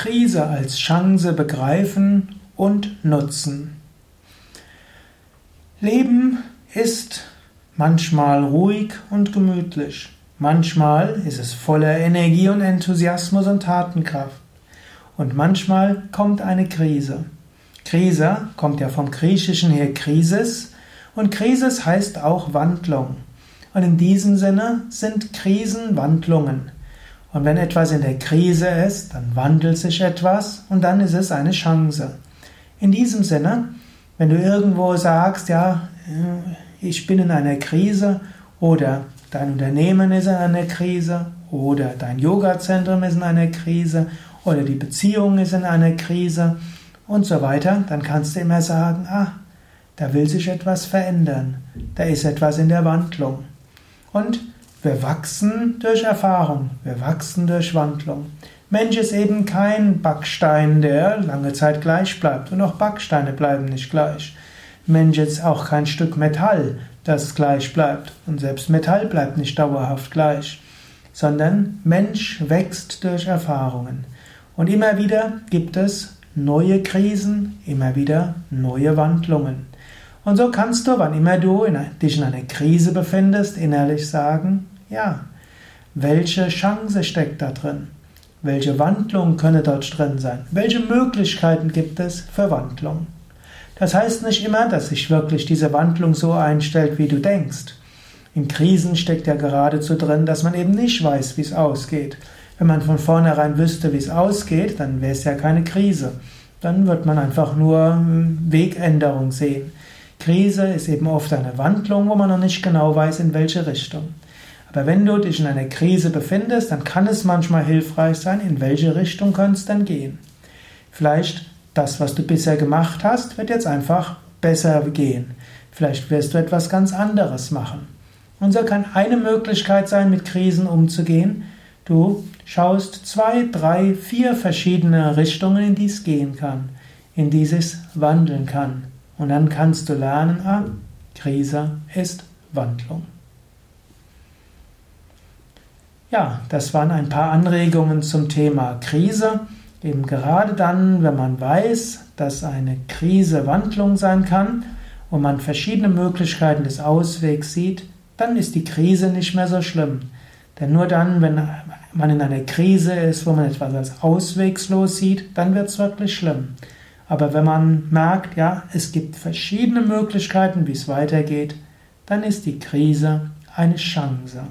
Krise als Chance begreifen und nutzen. Leben ist manchmal ruhig und gemütlich. Manchmal ist es voller Energie und Enthusiasmus und Tatenkraft. Und manchmal kommt eine Krise. Krise kommt ja vom Griechischen her Krisis und Krisis heißt auch Wandlung. Und in diesem Sinne sind Krisen Wandlungen. Und wenn etwas in der Krise ist, dann wandelt sich etwas und dann ist es eine Chance. In diesem Sinne, wenn du irgendwo sagst, ja, ich bin in einer Krise oder dein Unternehmen ist in einer Krise oder dein Yoga-Zentrum ist in einer Krise oder die Beziehung ist in einer Krise und so weiter, dann kannst du immer sagen, ah, da will sich etwas verändern, da ist etwas in der Wandlung. Und wir wachsen durch Erfahrung, wir wachsen durch Wandlung. Mensch ist eben kein Backstein, der lange Zeit gleich bleibt. Und auch Backsteine bleiben nicht gleich. Mensch ist auch kein Stück Metall, das gleich bleibt. Und selbst Metall bleibt nicht dauerhaft gleich. Sondern Mensch wächst durch Erfahrungen. Und immer wieder gibt es neue Krisen, immer wieder neue Wandlungen. Und so kannst du, wann immer du in, dich in einer Krise befindest, innerlich sagen, ja, welche Chance steckt da drin? Welche Wandlung könne dort drin sein? Welche Möglichkeiten gibt es für Wandlung? Das heißt nicht immer, dass sich wirklich diese Wandlung so einstellt, wie du denkst. In Krisen steckt ja geradezu drin, dass man eben nicht weiß, wie es ausgeht. Wenn man von vornherein wüsste, wie es ausgeht, dann wäre es ja keine Krise. Dann wird man einfach nur hm, Wegänderung sehen. Krise ist eben oft eine Wandlung, wo man noch nicht genau weiß, in welche Richtung. Aber wenn du dich in einer Krise befindest, dann kann es manchmal hilfreich sein, in welche Richtung könnte es denn gehen. Vielleicht das, was du bisher gemacht hast, wird jetzt einfach besser gehen. Vielleicht wirst du etwas ganz anderes machen. Und so kann eine Möglichkeit sein, mit Krisen umzugehen. Du schaust zwei, drei, vier verschiedene Richtungen, in die es gehen kann, in die es wandeln kann. Und dann kannst du lernen, ah, Krise ist Wandlung. Ja, das waren ein paar Anregungen zum Thema Krise. Eben gerade dann, wenn man weiß, dass eine Krise Wandlung sein kann und man verschiedene Möglichkeiten des Auswegs sieht, dann ist die Krise nicht mehr so schlimm. Denn nur dann, wenn man in einer Krise ist, wo man etwas als auswegslos sieht, dann wird es wirklich schlimm. Aber wenn man merkt, ja, es gibt verschiedene Möglichkeiten, wie es weitergeht, dann ist die Krise eine Chance.